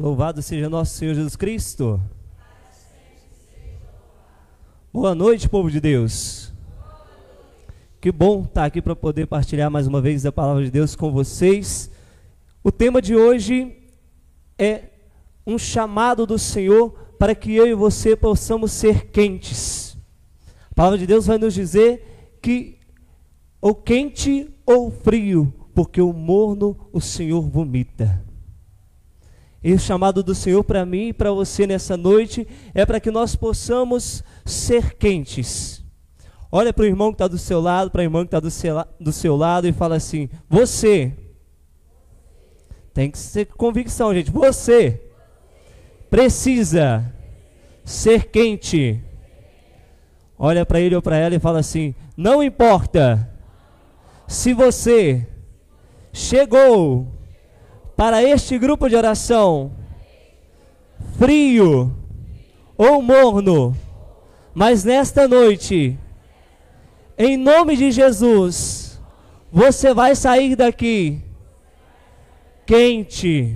Louvado seja nosso Senhor Jesus Cristo. Boa noite, povo de Deus. Que bom estar aqui para poder partilhar mais uma vez a palavra de Deus com vocês. O tema de hoje é um chamado do Senhor para que eu e você possamos ser quentes. A palavra de Deus vai nos dizer que ou quente ou frio, porque o morno o Senhor vomita. E o chamado do Senhor para mim e para você nessa noite é para que nós possamos ser quentes. Olha para o irmão que está do seu lado, para a irmã que está do seu, do seu lado e fala assim: Você. Tem que ser convicção, gente. Você precisa ser quente. Olha para ele ou para ela e fala assim: Não importa se você chegou para este grupo de oração, frio ou morno, mas nesta noite, em nome de Jesus, você vai sair daqui quente.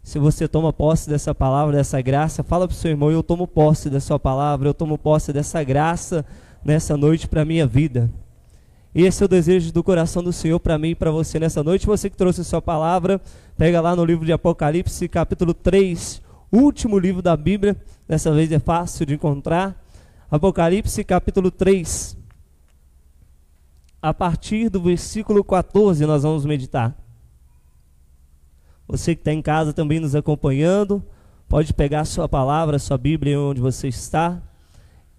Se você toma posse dessa palavra, dessa graça, fala para o seu irmão: Eu tomo posse da sua palavra, eu tomo posse dessa graça nessa noite para a minha vida. E esse é o desejo do coração do Senhor para mim e para você nessa noite. Você que trouxe a sua palavra, pega lá no livro de Apocalipse, capítulo 3, último livro da Bíblia. Dessa vez é fácil de encontrar. Apocalipse, capítulo 3. A partir do versículo 14, nós vamos meditar. Você que está em casa também nos acompanhando, pode pegar sua palavra, sua Bíblia, onde você está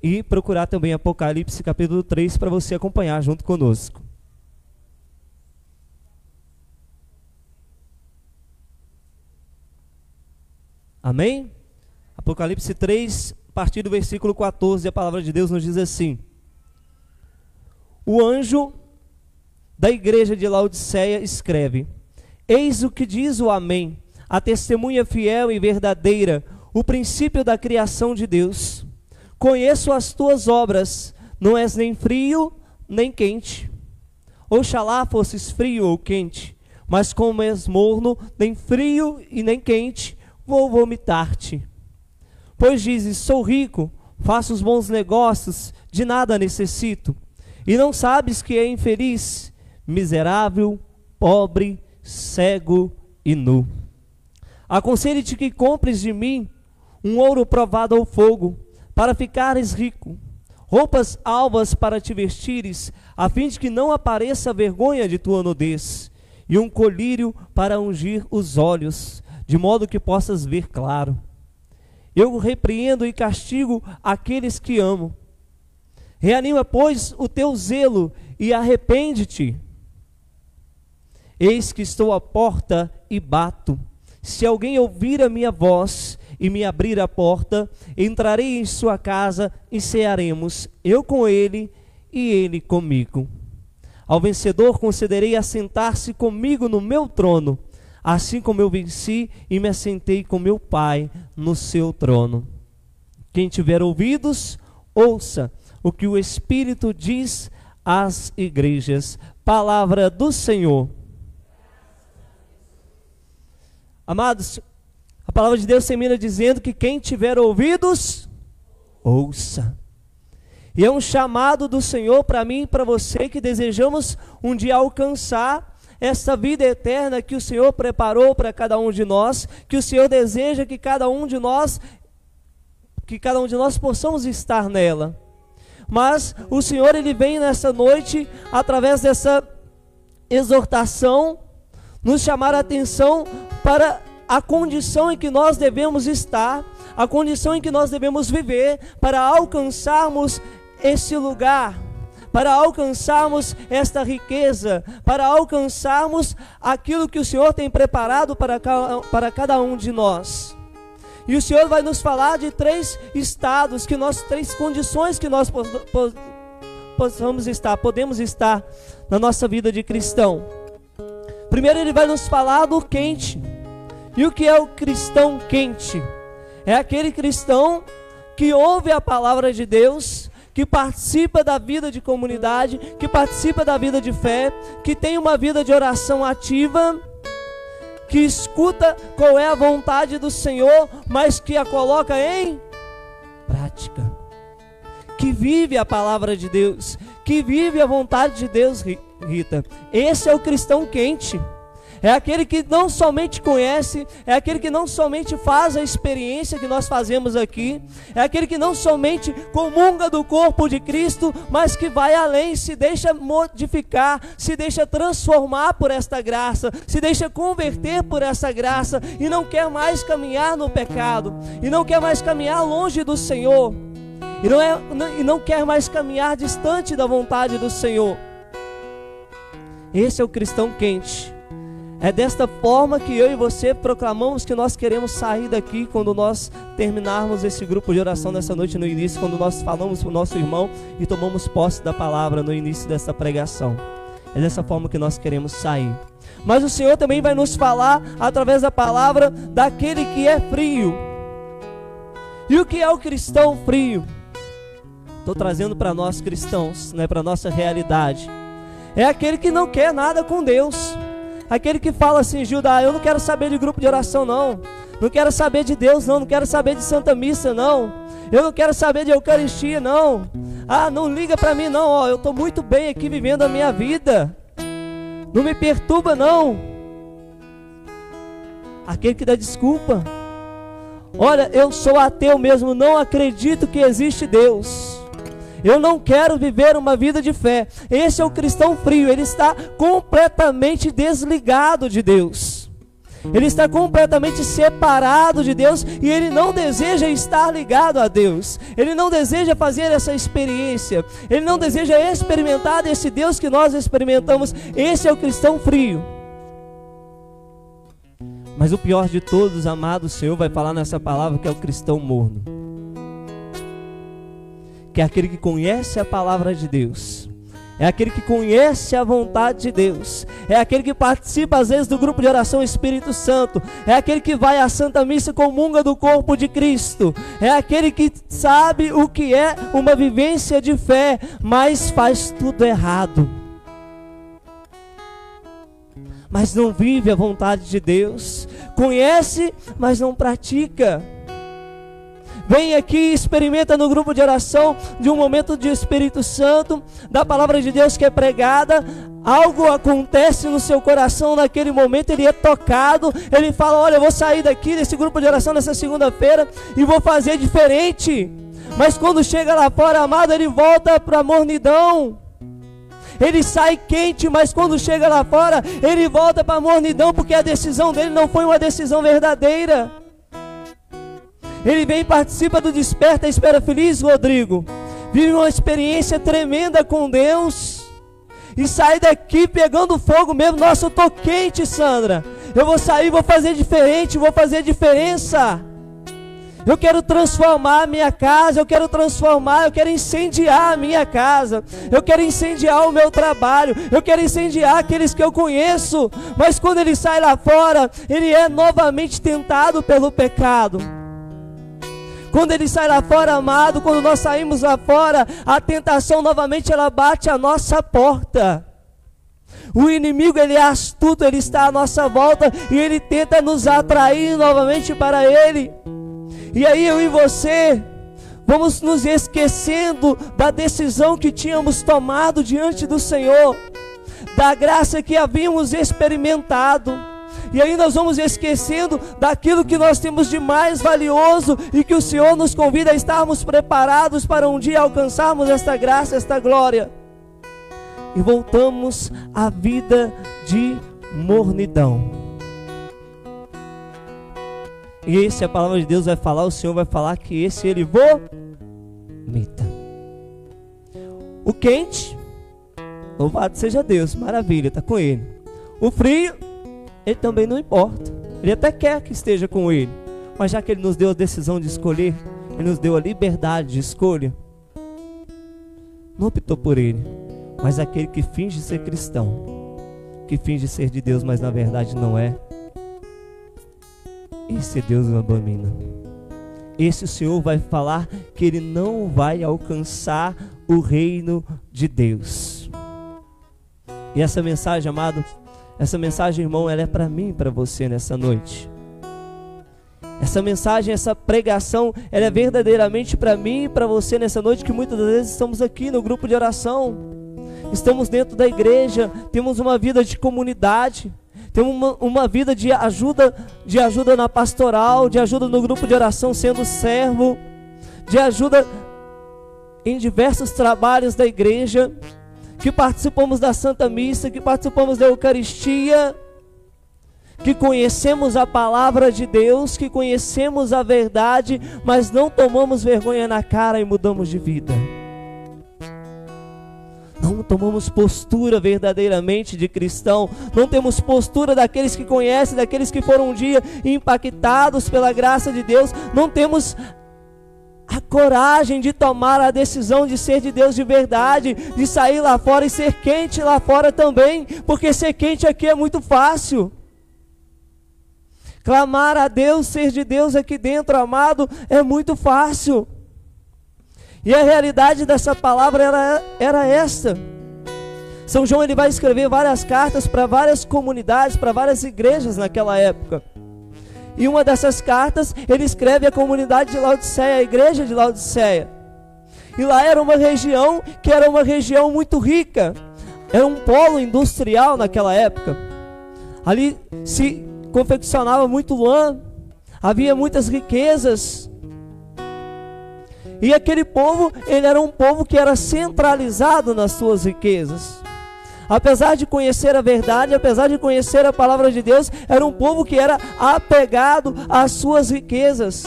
e procurar também Apocalipse capítulo 3 para você acompanhar junto conosco. Amém? Apocalipse 3, a partir do versículo 14, a palavra de Deus nos diz assim: O anjo da igreja de Laodiceia escreve: Eis o que diz o Amém, a testemunha fiel e verdadeira, o princípio da criação de Deus. Conheço as tuas obras, não és nem frio nem quente. Oxalá fosses frio ou quente, mas como és morno, nem frio e nem quente, vou vomitar-te. Pois dizes: Sou rico, faço os bons negócios, de nada necessito, e não sabes que é infeliz, miserável, pobre, cego e nu. Aconselho-te que compres de mim um ouro provado ao fogo para ficares rico, roupas alvas para te vestires, a fim de que não apareça a vergonha de tua nudez, e um colírio para ungir os olhos, de modo que possas ver claro. Eu repreendo e castigo aqueles que amo. Reanima, pois, o teu zelo e arrepende-te. Eis que estou à porta e bato. Se alguém ouvir a minha voz e me abrir a porta, entrarei em sua casa e cearemos, eu com ele e ele comigo. Ao vencedor concederei assentar-se comigo no meu trono, assim como eu venci e me assentei com meu Pai no seu trono. Quem tiver ouvidos, ouça o que o Espírito diz às igrejas. Palavra do Senhor. Amados, a palavra de Deus termina dizendo que quem tiver ouvidos, ouça. E é um chamado do Senhor para mim e para você que desejamos um dia alcançar essa vida eterna que o Senhor preparou para cada um de nós, que o Senhor deseja que cada um de nós que cada um de nós possamos estar nela. Mas o Senhor ele vem nessa noite através dessa exortação nos chamar a atenção para a condição em que nós devemos estar, a condição em que nós devemos viver para alcançarmos esse lugar, para alcançarmos esta riqueza, para alcançarmos aquilo que o Senhor tem preparado para, cada um de nós. E o Senhor vai nos falar de três estados, que nós três condições que nós possamos estar, podemos estar na nossa vida de cristão. Primeiro ele vai nos falar do quente. E o que é o cristão quente? É aquele cristão que ouve a palavra de Deus, que participa da vida de comunidade, que participa da vida de fé, que tem uma vida de oração ativa, que escuta qual é a vontade do Senhor, mas que a coloca em prática. Que vive a palavra de Deus, que vive a vontade de Deus, Rita. Esse é o cristão quente. É aquele que não somente conhece, é aquele que não somente faz a experiência que nós fazemos aqui, é aquele que não somente comunga do corpo de Cristo, mas que vai além, se deixa modificar, se deixa transformar por esta graça, se deixa converter por essa graça e não quer mais caminhar no pecado, e não quer mais caminhar longe do Senhor, e não, é, e não quer mais caminhar distante da vontade do Senhor. Esse é o cristão quente. É desta forma que eu e você proclamamos que nós queremos sair daqui quando nós terminarmos esse grupo de oração nessa noite no início, quando nós falamos para o nosso irmão e tomamos posse da palavra no início dessa pregação. É dessa forma que nós queremos sair. Mas o Senhor também vai nos falar através da palavra daquele que é frio. E o que é o cristão frio? Estou trazendo para nós cristãos, né, para nossa realidade. É aquele que não quer nada com Deus. Aquele que fala assim, Judá, eu não quero saber de grupo de oração, não. Não quero saber de Deus, não. Não quero saber de Santa Missa, não. Eu não quero saber de Eucaristia, não. Ah, não liga para mim, não. Ó, eu estou muito bem aqui vivendo a minha vida. Não me perturba, não. Aquele que dá desculpa. Olha, eu sou ateu mesmo, não acredito que existe Deus. Eu não quero viver uma vida de fé. Esse é o cristão frio, ele está completamente desligado de Deus. Ele está completamente separado de Deus e ele não deseja estar ligado a Deus. Ele não deseja fazer essa experiência. Ele não deseja experimentar desse Deus que nós experimentamos. Esse é o cristão frio. Mas o pior de todos, amado, o Senhor vai falar nessa palavra que é o cristão morno que é aquele que conhece a palavra de Deus. É aquele que conhece a vontade de Deus. É aquele que participa às vezes do grupo de oração Espírito Santo. É aquele que vai à Santa Missa comunga do corpo de Cristo. É aquele que sabe o que é uma vivência de fé, mas faz tudo errado. Mas não vive a vontade de Deus. Conhece, mas não pratica. Vem aqui, experimenta no grupo de oração de um momento de Espírito Santo, da palavra de Deus que é pregada. Algo acontece no seu coração naquele momento, ele é tocado. Ele fala: Olha, eu vou sair daqui desse grupo de oração nessa segunda-feira e vou fazer diferente. Mas quando chega lá fora, amado, ele volta para a mornidão. Ele sai quente, mas quando chega lá fora, ele volta para a mornidão, porque a decisão dele não foi uma decisão verdadeira. Ele vem e participa do Desperta Espera Feliz, Rodrigo. Vive uma experiência tremenda com Deus. E sai daqui pegando fogo mesmo. Nossa, eu tô quente, Sandra. Eu vou sair, vou fazer diferente, vou fazer diferença. Eu quero transformar a minha casa, eu quero transformar, eu quero incendiar a minha casa, eu quero incendiar o meu trabalho, eu quero incendiar aqueles que eu conheço. Mas quando ele sai lá fora, ele é novamente tentado pelo pecado. Quando ele sai lá fora, amado, quando nós saímos lá fora, a tentação novamente ela bate a nossa porta. O inimigo ele é astuto, ele está à nossa volta e ele tenta nos atrair novamente para ele. E aí eu e você vamos nos esquecendo da decisão que tínhamos tomado diante do Senhor, da graça que havíamos experimentado e aí nós vamos esquecendo daquilo que nós temos de mais valioso e que o Senhor nos convida a estarmos preparados para um dia alcançarmos esta graça, esta glória. E voltamos à vida de mornidão. E esse a palavra de Deus vai falar, o Senhor vai falar que esse ele vomita. O quente, louvado seja Deus, maravilha, está com ele. O frio, ele também não importa. Ele até quer que esteja com ele. Mas já que ele nos deu a decisão de escolher, ele nos deu a liberdade de escolha, não optou por ele, mas aquele que finge ser cristão, que finge ser de Deus, mas na verdade não é. Esse Deus o abomina. Esse Senhor vai falar que ele não vai alcançar o reino de Deus. E essa mensagem, amado, essa mensagem, irmão, ela é para mim e para você nessa noite. Essa mensagem, essa pregação, ela é verdadeiramente para mim e para você nessa noite que muitas vezes estamos aqui no grupo de oração. Estamos dentro da igreja, temos uma vida de comunidade, temos uma, uma vida de ajuda, de ajuda na pastoral, de ajuda no grupo de oração sendo servo, de ajuda em diversos trabalhos da igreja, que participamos da Santa Missa, que participamos da Eucaristia, que conhecemos a palavra de Deus, que conhecemos a verdade, mas não tomamos vergonha na cara e mudamos de vida. Não tomamos postura verdadeiramente de cristão, não temos postura daqueles que conhecem, daqueles que foram um dia impactados pela graça de Deus, não temos a coragem de tomar a decisão de ser de Deus de verdade, de sair lá fora e ser quente lá fora também, porque ser quente aqui é muito fácil. Clamar a Deus, ser de Deus aqui dentro, amado, é muito fácil. E a realidade dessa palavra era, era esta. São João ele vai escrever várias cartas para várias comunidades, para várias igrejas naquela época. E uma dessas cartas ele escreve à comunidade de Laodiceia, a igreja de Laodiceia. E lá era uma região que era uma região muito rica, era um polo industrial naquela época. Ali se confeccionava muito lã, havia muitas riquezas. E aquele povo, ele era um povo que era centralizado nas suas riquezas. Apesar de conhecer a verdade, apesar de conhecer a palavra de Deus, era um povo que era apegado às suas riquezas.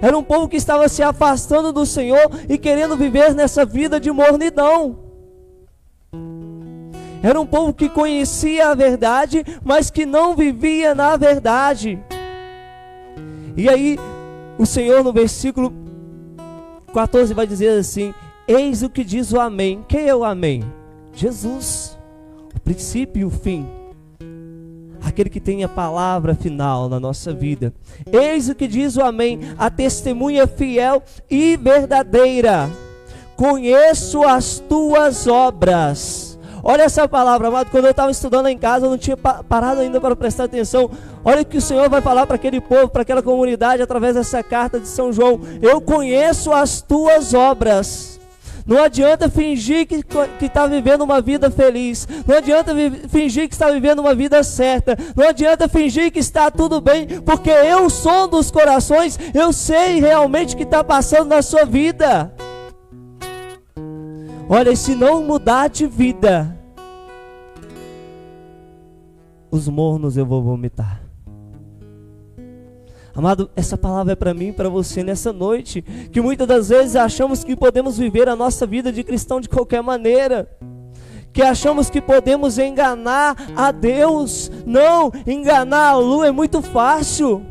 Era um povo que estava se afastando do Senhor e querendo viver nessa vida de mornidão. Era um povo que conhecia a verdade, mas que não vivia na verdade. E aí, o Senhor no versículo 14 vai dizer assim: Eis o que diz o Amém. Quem é o Amém? Jesus, princípio e o fim. Aquele que tem a palavra final na nossa vida. Eis o que diz o Amém, a testemunha fiel e verdadeira. Conheço as tuas obras Olha essa palavra, amado. Quando eu estava estudando em casa, eu não tinha parado ainda para prestar atenção. Olha o que o Senhor vai falar para aquele povo, para aquela comunidade, através dessa carta de São João. Eu conheço as tuas obras. Não adianta fingir que está vivendo uma vida feliz. Não adianta fingir que está vivendo uma vida certa. Não adianta fingir que está tudo bem, porque eu sou dos corações. Eu sei realmente o que está passando na sua vida. Olha, se não mudar de vida, os mornos eu vou vomitar. Amado, essa palavra é para mim e para você nessa noite, que muitas das vezes achamos que podemos viver a nossa vida de cristão de qualquer maneira, que achamos que podemos enganar a Deus. Não, enganar a lua é muito fácil.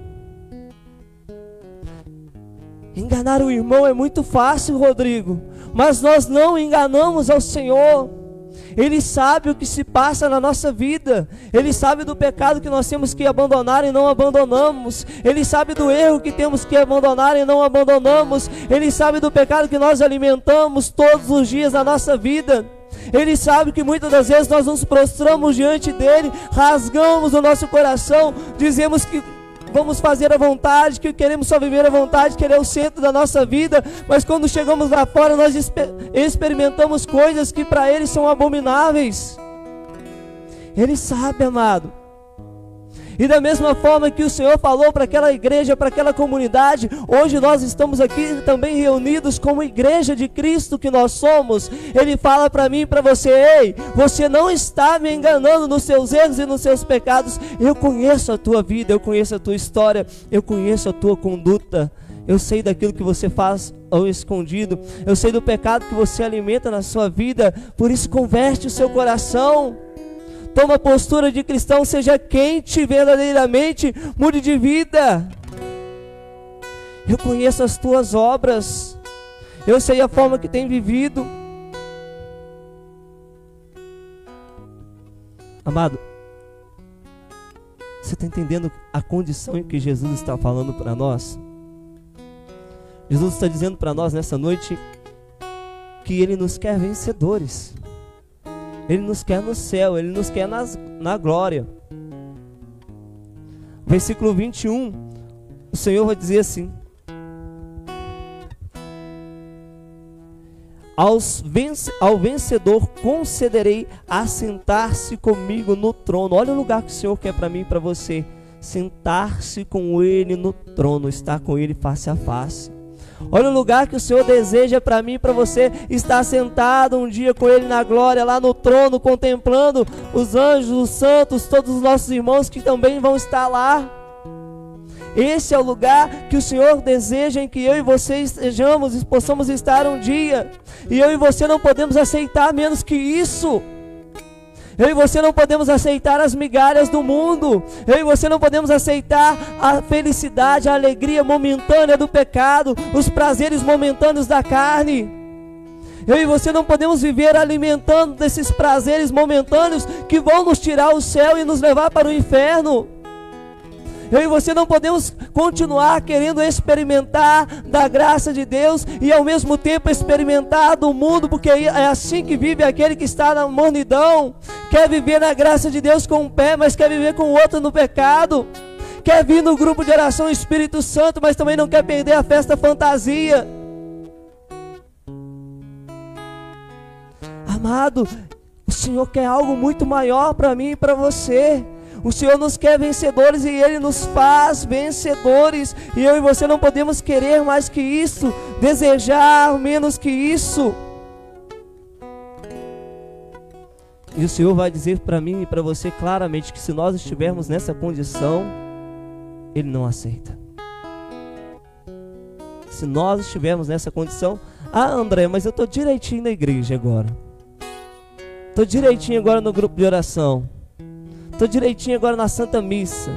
Enganar o irmão é muito fácil, Rodrigo mas nós não enganamos ao Senhor. Ele sabe o que se passa na nossa vida. Ele sabe do pecado que nós temos que abandonar e não abandonamos. Ele sabe do erro que temos que abandonar e não abandonamos. Ele sabe do pecado que nós alimentamos todos os dias da nossa vida. Ele sabe que muitas das vezes nós nos prostramos diante dele, rasgamos o nosso coração, dizemos que vamos fazer a vontade, que queremos só viver a vontade, que Ele é o centro da nossa vida, mas quando chegamos lá fora, nós experimentamos coisas que para Ele são abomináveis. Ele sabe, amado. E da mesma forma que o Senhor falou para aquela igreja, para aquela comunidade, hoje nós estamos aqui também reunidos como igreja de Cristo que nós somos. Ele fala para mim e para você: ei, você não está me enganando nos seus erros e nos seus pecados. Eu conheço a tua vida, eu conheço a tua história, eu conheço a tua conduta. Eu sei daquilo que você faz ao escondido. Eu sei do pecado que você alimenta na sua vida. Por isso, converte o seu coração. Toma postura de cristão, seja quente verdadeiramente, mude de vida. Eu conheço as tuas obras, eu sei a forma que tem vivido. Amado, você está entendendo a condição em que Jesus está falando para nós? Jesus está dizendo para nós nessa noite que Ele nos quer vencedores. Ele nos quer no céu, Ele nos quer nas, na glória. Versículo 21, o Senhor vai dizer assim: Aos vence, ao vencedor concederei assentar-se comigo no trono. Olha o lugar que o Senhor quer para mim e para você: sentar-se com Ele no trono, estar com Ele face a face. Olha o lugar que o Senhor deseja para mim para você estar sentado um dia com Ele na glória, lá no trono, contemplando os anjos, os santos, todos os nossos irmãos que também vão estar lá. Esse é o lugar que o Senhor deseja em que eu e você estejamos e possamos estar um dia. E eu e você não podemos aceitar menos que isso. Eu e você não podemos aceitar as migalhas do mundo. Eu e você não podemos aceitar a felicidade, a alegria momentânea do pecado, os prazeres momentâneos da carne. Eu e você não podemos viver alimentando desses prazeres momentâneos que vão nos tirar o céu e nos levar para o inferno. Eu e você não podemos continuar querendo experimentar da graça de Deus e ao mesmo tempo experimentar do mundo, porque é assim que vive aquele que está na mornidão. Quer viver na graça de Deus com um pé, mas quer viver com o outro no pecado. Quer vir no grupo de oração Espírito Santo, mas também não quer perder a festa fantasia. Amado, o Senhor quer algo muito maior para mim e para você. O Senhor nos quer vencedores e Ele nos faz vencedores. E eu e você não podemos querer mais que isso, desejar menos que isso. E o Senhor vai dizer para mim e para você claramente que se nós estivermos nessa condição, Ele não aceita. Se nós estivermos nessa condição, ah, André, mas eu estou direitinho na igreja agora. Estou direitinho agora no grupo de oração. Estou direitinho agora na Santa Missa.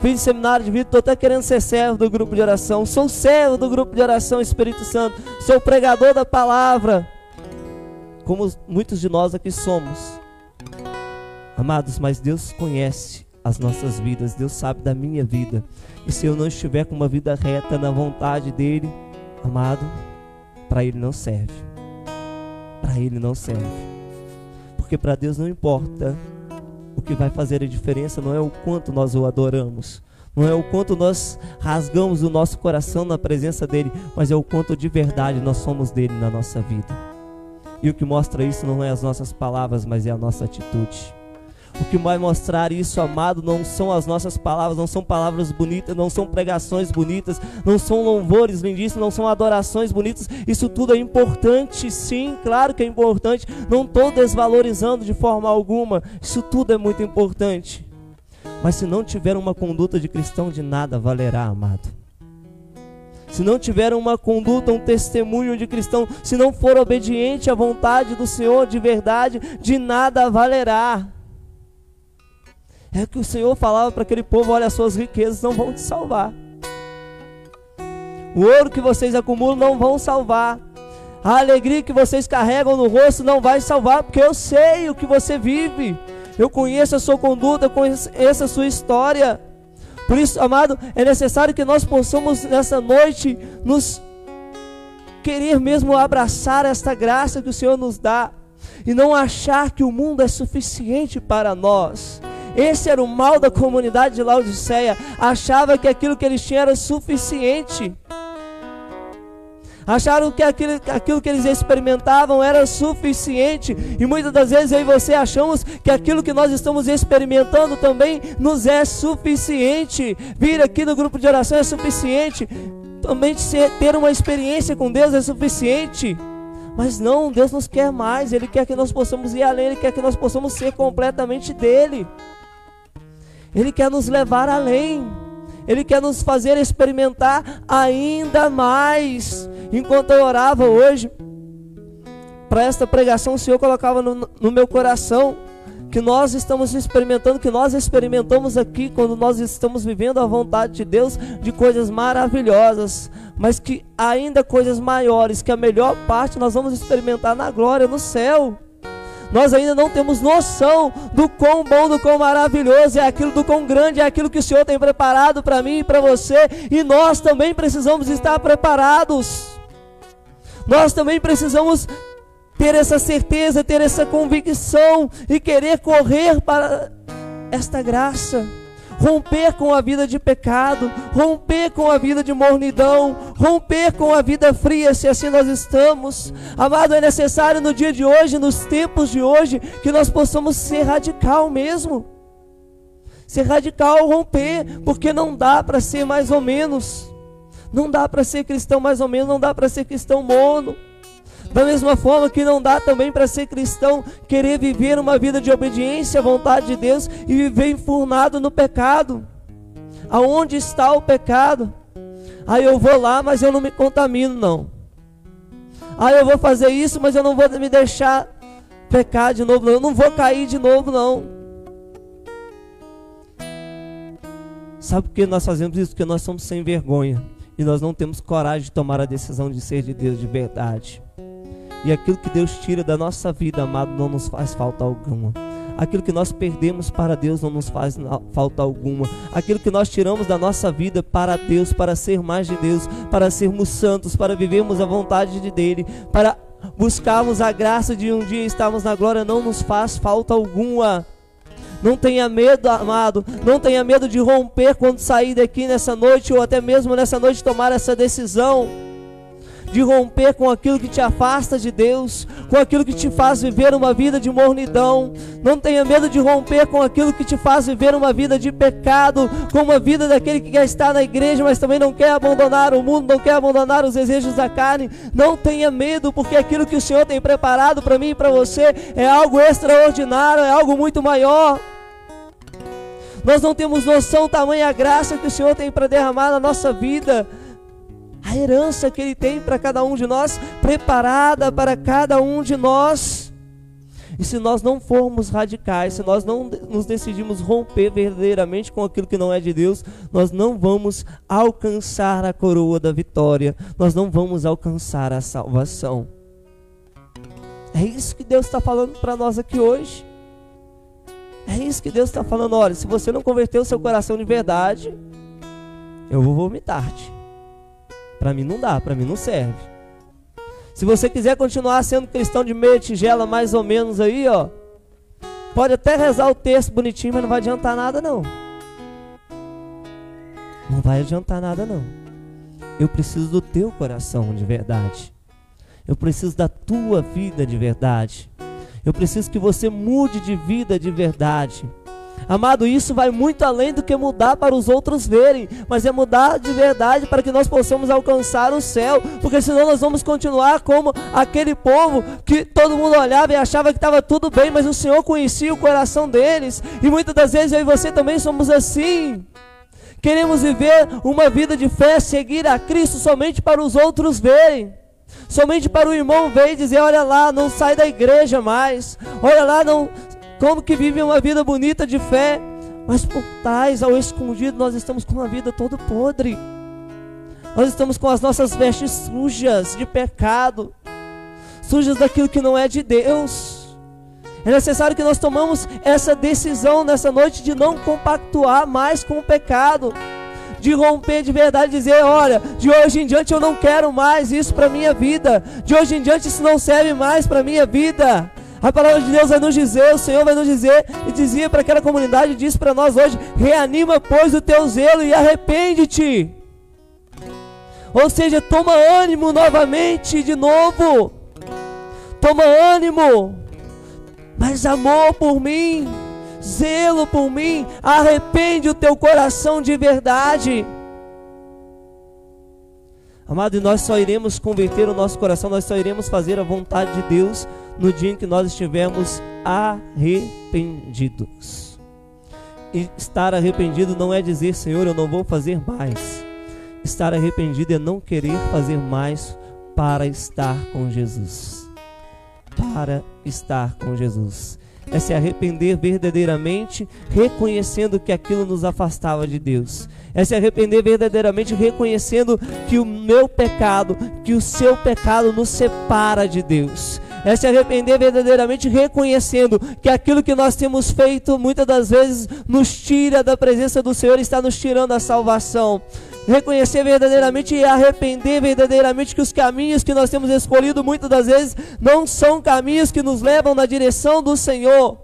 Fiz seminário de vida, estou até querendo ser servo do grupo de oração. Sou servo do grupo de oração Espírito Santo. Sou pregador da palavra. Como muitos de nós aqui somos. Amados, mas Deus conhece as nossas vidas. Deus sabe da minha vida. E se eu não estiver com uma vida reta na vontade dEle, amado, para Ele não serve. Para Ele não serve. Porque para Deus não importa o que vai fazer a diferença não é o quanto nós o adoramos, não é o quanto nós rasgamos o nosso coração na presença dele, mas é o quanto de verdade nós somos dele na nossa vida. E o que mostra isso não é as nossas palavras, mas é a nossa atitude. O que vai mostrar isso, amado, não são as nossas palavras, não são palavras bonitas, não são pregações bonitas, não são louvores lindíssimos, não são adorações bonitas. Isso tudo é importante, sim, claro que é importante. Não estou desvalorizando de forma alguma. Isso tudo é muito importante. Mas se não tiver uma conduta de cristão, de nada valerá, amado. Se não tiver uma conduta, um testemunho de cristão, se não for obediente à vontade do Senhor de verdade, de nada valerá. É que o Senhor falava para aquele povo: olha, as suas riquezas não vão te salvar. O ouro que vocês acumulam não vão salvar. A alegria que vocês carregam no rosto não vai salvar, porque eu sei o que você vive. Eu conheço a sua conduta, conheço a sua história. Por isso, amado, é necessário que nós possamos nessa noite nos querer mesmo abraçar esta graça que o Senhor nos dá e não achar que o mundo é suficiente para nós. Esse era o mal da comunidade de Laodiceia. Achava que aquilo que eles tinham era suficiente. acharam que aquilo, aquilo que eles experimentavam era suficiente, e muitas das vezes eu e você achamos que aquilo que nós estamos experimentando também nos é suficiente. Vir aqui no grupo de oração é suficiente, também ter uma experiência com Deus é suficiente. Mas não, Deus nos quer mais, Ele quer que nós possamos ir além, Ele quer que nós possamos ser completamente dele. Ele quer nos levar além. Ele quer nos fazer experimentar ainda mais. Enquanto eu orava hoje, para esta pregação, o Senhor colocava no, no meu coração que nós estamos experimentando, que nós experimentamos aqui quando nós estamos vivendo a vontade de Deus de coisas maravilhosas, mas que ainda coisas maiores, que a melhor parte nós vamos experimentar na glória, no céu. Nós ainda não temos noção do quão bom, do quão maravilhoso é aquilo, do quão grande é aquilo que o Senhor tem preparado para mim e para você, e nós também precisamos estar preparados. Nós também precisamos ter essa certeza, ter essa convicção e querer correr para esta graça. Romper com a vida de pecado, romper com a vida de mornidão, romper com a vida fria, se assim nós estamos. Amado, é necessário no dia de hoje, nos tempos de hoje, que nós possamos ser radical mesmo. Ser radical, romper, porque não dá para ser mais ou menos. Não dá para ser cristão mais ou menos, não dá para ser cristão mono. Da mesma forma que não dá também para ser cristão querer viver uma vida de obediência à vontade de Deus e viver enfurnado no pecado. Aonde está o pecado? Aí eu vou lá, mas eu não me contamino, não. Aí eu vou fazer isso, mas eu não vou me deixar pecar de novo, não. Eu não vou cair de novo, não. Sabe por que nós fazemos isso? Porque nós somos sem vergonha. E nós não temos coragem de tomar a decisão de ser de Deus de verdade. E aquilo que Deus tira da nossa vida, amado, não nos faz falta alguma. Aquilo que nós perdemos para Deus não nos faz falta alguma. Aquilo que nós tiramos da nossa vida para Deus, para ser mais de Deus, para sermos santos, para vivermos a vontade de dele, para buscarmos a graça de um dia estarmos na glória, não nos faz falta alguma. Não tenha medo, amado. Não tenha medo de romper quando sair daqui nessa noite, ou até mesmo nessa noite tomar essa decisão de romper com aquilo que te afasta de Deus, com aquilo que te faz viver uma vida de mornidão. Não tenha medo de romper com aquilo que te faz viver uma vida de pecado, com uma vida daquele que quer estar na igreja, mas também não quer abandonar o mundo, não quer abandonar os desejos da carne. Não tenha medo, porque aquilo que o Senhor tem preparado para mim e para você é algo extraordinário, é algo muito maior. Nós não temos noção tamanha graça que o Senhor tem para derramar na nossa vida a herança que Ele tem para cada um de nós, preparada para cada um de nós. E se nós não formos radicais, se nós não nos decidimos romper verdadeiramente com aquilo que não é de Deus, nós não vamos alcançar a coroa da vitória, nós não vamos alcançar a salvação. É isso que Deus está falando para nós aqui hoje. É isso que Deus está falando. Olha, se você não converteu o seu coração de verdade, eu vou vomitar-te. Para mim não dá, para mim não serve. Se você quiser continuar sendo cristão de meia tigela, mais ou menos aí, ó, pode até rezar o texto bonitinho, mas não vai adiantar nada não. Não vai adiantar nada não. Eu preciso do teu coração de verdade. Eu preciso da tua vida de verdade. Eu preciso que você mude de vida de verdade. Amado, isso vai muito além do que mudar para os outros verem, mas é mudar de verdade para que nós possamos alcançar o céu, porque senão nós vamos continuar como aquele povo que todo mundo olhava e achava que estava tudo bem, mas o Senhor conhecia o coração deles, e muitas das vezes eu e você também somos assim. Queremos viver uma vida de fé, seguir a Cristo somente para os outros verem. Somente para o irmão ver e dizer: olha lá, não sai da igreja mais. Olha lá, não como que vivem uma vida bonita de fé, mas por trás, ao escondido, nós estamos com uma vida toda podre. Nós estamos com as nossas vestes sujas de pecado, sujas daquilo que não é de Deus. É necessário que nós tomamos essa decisão nessa noite de não compactuar mais com o pecado, de romper de verdade, dizer: olha, de hoje em diante eu não quero mais isso para minha vida, de hoje em diante isso não serve mais para minha vida. A palavra de Deus vai nos dizer, o Senhor vai nos dizer, e dizia para aquela comunidade, diz para nós hoje: reanima, pois, o teu zelo e arrepende-te. Ou seja, toma ânimo novamente, de novo. Toma ânimo. Mas amor por mim, zelo por mim, arrepende o teu coração de verdade. Amado, e nós só iremos converter o nosso coração, nós só iremos fazer a vontade de Deus no dia em que nós estivermos arrependidos. E estar arrependido não é dizer, Senhor, eu não vou fazer mais. Estar arrependido é não querer fazer mais para estar com Jesus. Para estar com Jesus. É se arrepender verdadeiramente, reconhecendo que aquilo nos afastava de Deus. É se arrepender verdadeiramente, reconhecendo que o meu pecado, que o seu pecado nos separa de Deus é se arrepender verdadeiramente, reconhecendo que aquilo que nós temos feito muitas das vezes nos tira da presença do Senhor, está nos tirando a salvação. Reconhecer verdadeiramente e arrepender verdadeiramente que os caminhos que nós temos escolhido muitas das vezes não são caminhos que nos levam na direção do Senhor.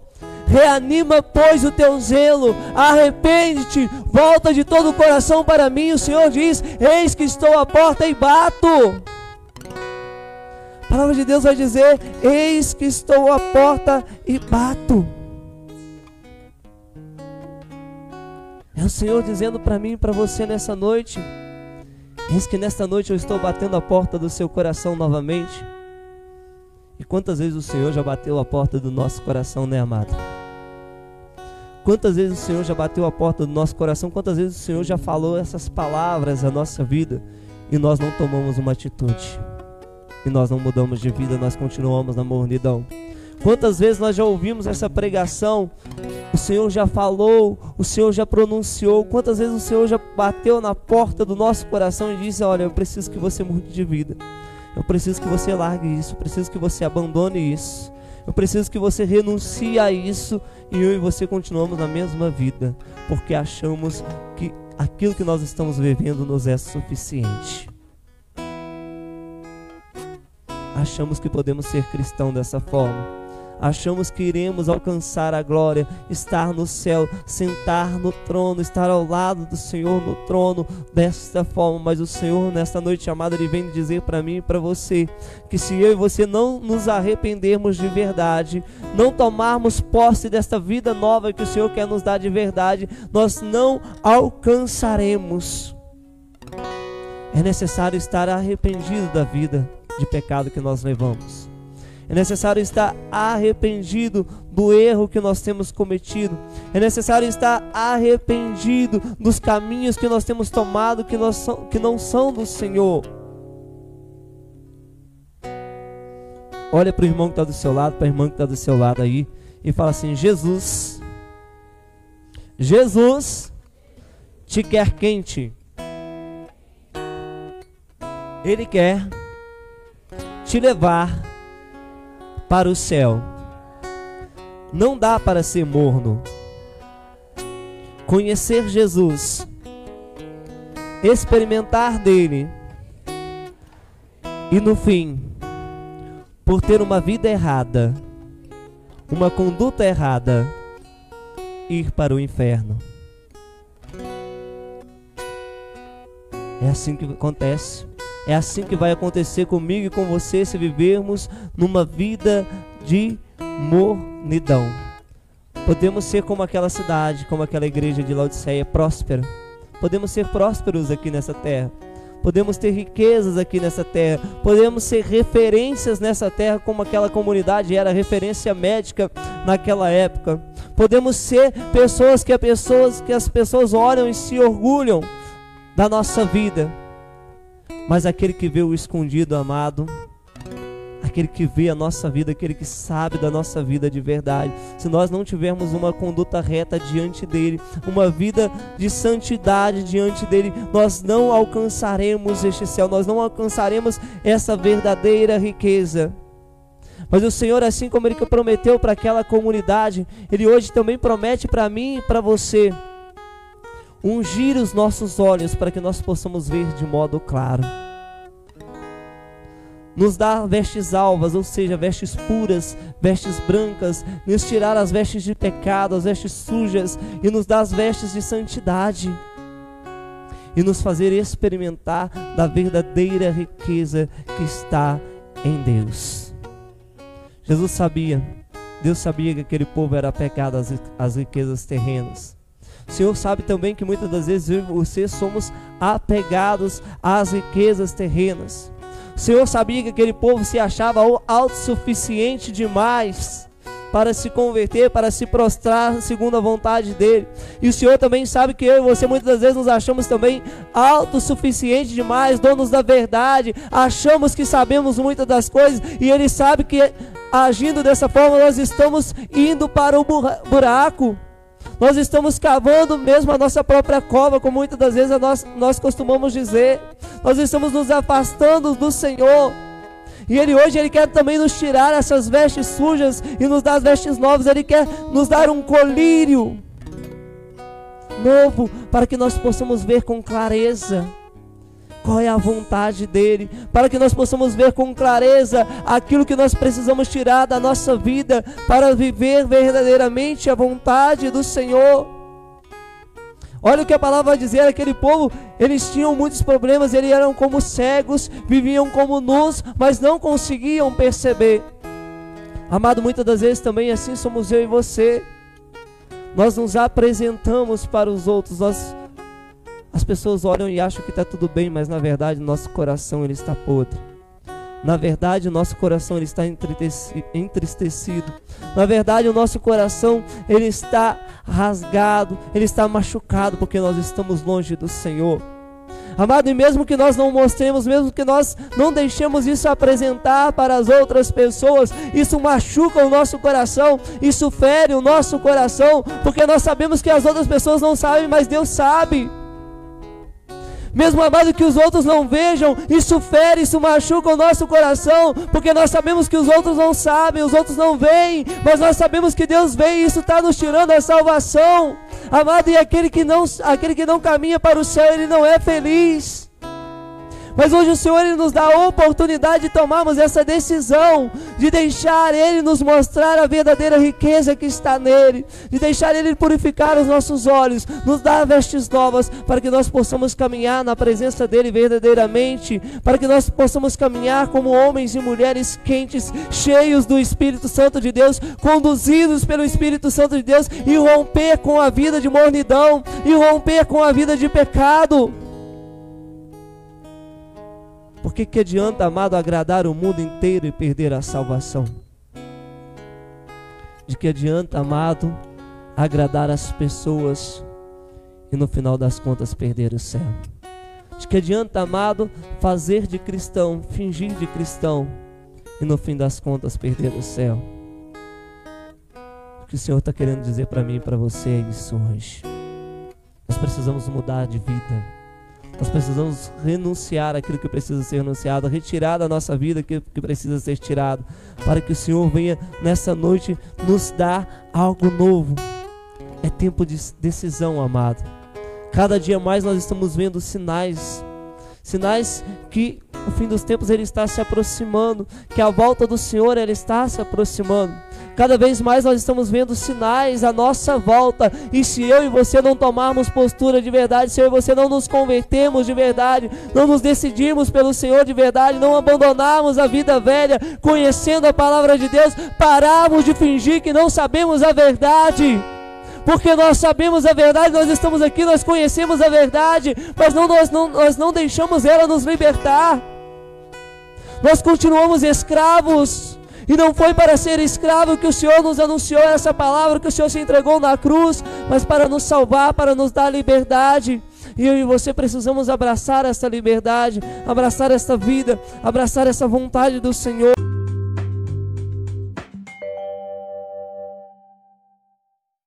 Reanima, pois, o teu zelo, arrepende-te, volta de todo o coração para mim. O Senhor diz: Eis que estou à porta e bato. Palavra de Deus vai dizer: Eis que estou à porta e bato. É o Senhor dizendo para mim e para você nessa noite: Eis que nesta noite eu estou batendo a porta do seu coração novamente. E quantas vezes o Senhor já bateu a porta do nosso coração, né, amado? Quantas vezes o Senhor já bateu a porta do nosso coração? Quantas vezes o Senhor já falou essas palavras à nossa vida e nós não tomamos uma atitude? E nós não mudamos de vida, nós continuamos na mornidão. Quantas vezes nós já ouvimos essa pregação? O Senhor já falou, o Senhor já pronunciou. Quantas vezes o Senhor já bateu na porta do nosso coração e disse: Olha, eu preciso que você mude de vida. Eu preciso que você largue isso. Eu preciso que você abandone isso. Eu preciso que você renuncie a isso. E eu e você continuamos na mesma vida. Porque achamos que aquilo que nós estamos vivendo nos é suficiente achamos que podemos ser cristão dessa forma. Achamos que iremos alcançar a glória, estar no céu, sentar no trono, estar ao lado do Senhor no trono desta forma. Mas o Senhor, nesta noite amada, Ele vem dizer para mim e para você que se eu e você não nos arrependermos de verdade, não tomarmos posse desta vida nova que o Senhor quer nos dar de verdade, nós não alcançaremos. É necessário estar arrependido da vida de pecado que nós levamos. É necessário estar arrependido do erro que nós temos cometido. É necessário estar arrependido dos caminhos que nós temos tomado que, nós, que não são do Senhor. Olha para o irmão que está do seu lado, para a irmã que está do seu lado aí, e fala assim: Jesus, Jesus te quer quente. Ele quer te levar para o céu. Não dá para ser morno. Conhecer Jesus, experimentar dele, e no fim, por ter uma vida errada, uma conduta errada, ir para o inferno. É assim que acontece. É assim que vai acontecer comigo e com você se vivermos numa vida de mornidão. Podemos ser como aquela cidade, como aquela igreja de Laodiceia, próspera. Podemos ser prósperos aqui nessa terra. Podemos ter riquezas aqui nessa terra. Podemos ser referências nessa terra, como aquela comunidade era referência médica naquela época. Podemos ser pessoas que, pessoas, que as pessoas olham e se orgulham da nossa vida mas aquele que vê o escondido, amado, aquele que vê a nossa vida, aquele que sabe da nossa vida de verdade. Se nós não tivermos uma conduta reta diante dele, uma vida de santidade diante dele, nós não alcançaremos este céu, nós não alcançaremos essa verdadeira riqueza. Mas o Senhor, assim como ele prometeu para aquela comunidade, ele hoje também promete para mim e para você ungir os nossos olhos para que nós possamos ver de modo claro. Nos dá vestes alvas, ou seja, vestes puras, vestes brancas, nos tirar as vestes de pecado, as vestes sujas e nos dá as vestes de santidade. e nos fazer experimentar da verdadeira riqueza que está em Deus. Jesus sabia, Deus sabia que aquele povo era apegado às, às riquezas terrenas. O Senhor sabe também que muitas das vezes eu e você somos apegados às riquezas terrenas. O Senhor sabia que aquele povo se achava autossuficiente demais para se converter, para se prostrar segundo a vontade dele. E o Senhor também sabe que eu e você muitas vezes nos achamos também autossuficientes demais, donos da verdade, achamos que sabemos muitas das coisas e ele sabe que agindo dessa forma nós estamos indo para o buraco. Nós estamos cavando mesmo a nossa própria cova, como muitas das vezes nós, nós costumamos dizer. Nós estamos nos afastando do Senhor. E Ele hoje Ele quer também nos tirar essas vestes sujas e nos dar as vestes novas. Ele quer nos dar um colírio novo para que nós possamos ver com clareza qual é a vontade dele, para que nós possamos ver com clareza aquilo que nós precisamos tirar da nossa vida para viver verdadeiramente a vontade do Senhor. Olha o que a palavra vai dizer: aquele povo, eles tinham muitos problemas, eles eram como cegos, viviam como nus, mas não conseguiam perceber. Amado, muitas das vezes também assim somos eu e você. Nós nos apresentamos para os outros, nós, as pessoas olham e acham que está tudo bem, mas na verdade nosso coração ele está podre. Na verdade, o nosso coração ele está entristecido. Na verdade, o nosso coração ele está rasgado, ele está machucado porque nós estamos longe do Senhor. Amado, e mesmo que nós não mostremos, mesmo que nós não deixemos isso apresentar para as outras pessoas, isso machuca o nosso coração, isso fere o nosso coração, porque nós sabemos que as outras pessoas não sabem, mas Deus sabe. Mesmo amado que os outros não vejam, isso fere, isso machuca o nosso coração, porque nós sabemos que os outros não sabem, os outros não veem, mas nós sabemos que Deus vem e isso está nos tirando a salvação. Amado, e aquele que não, aquele que não caminha para o céu, ele não é feliz. Mas hoje o Senhor ele nos dá a oportunidade de tomarmos essa decisão, de deixar Ele nos mostrar a verdadeira riqueza que está nele, de deixar Ele purificar os nossos olhos, nos dar vestes novas, para que nós possamos caminhar na presença dEle verdadeiramente, para que nós possamos caminhar como homens e mulheres quentes, cheios do Espírito Santo de Deus, conduzidos pelo Espírito Santo de Deus e romper com a vida de mornidão, e romper com a vida de pecado. Porque que adianta, amado, agradar o mundo inteiro e perder a salvação? De que adianta, amado, agradar as pessoas e no final das contas perder o céu? De que adianta, amado, fazer de cristão, fingir de cristão e no fim das contas perder o céu? O que o Senhor está querendo dizer para mim e para você é isso hoje. Nós precisamos mudar de vida. Nós precisamos renunciar aquilo que precisa ser renunciado, retirar da nossa vida aquilo que precisa ser tirado, para que o Senhor venha nessa noite nos dar algo novo. É tempo de decisão, amado. Cada dia mais nós estamos vendo sinais, sinais que o fim dos tempos ele está se aproximando, que a volta do Senhor ele está se aproximando. Cada vez mais nós estamos vendo sinais à nossa volta. E se eu e você não tomarmos postura de verdade, se eu e você não nos convertermos de verdade, não nos decidirmos pelo Senhor de verdade, não abandonarmos a vida velha, conhecendo a palavra de Deus, pararmos de fingir que não sabemos a verdade porque nós sabemos a verdade, nós estamos aqui, nós conhecemos a verdade, mas não, nós, não, nós não deixamos ela nos libertar. Nós continuamos escravos e não foi para ser escravo que o Senhor nos anunciou essa palavra, que o Senhor se entregou na cruz, mas para nos salvar, para nos dar liberdade. E eu e você precisamos abraçar essa liberdade, abraçar essa vida, abraçar essa vontade do Senhor.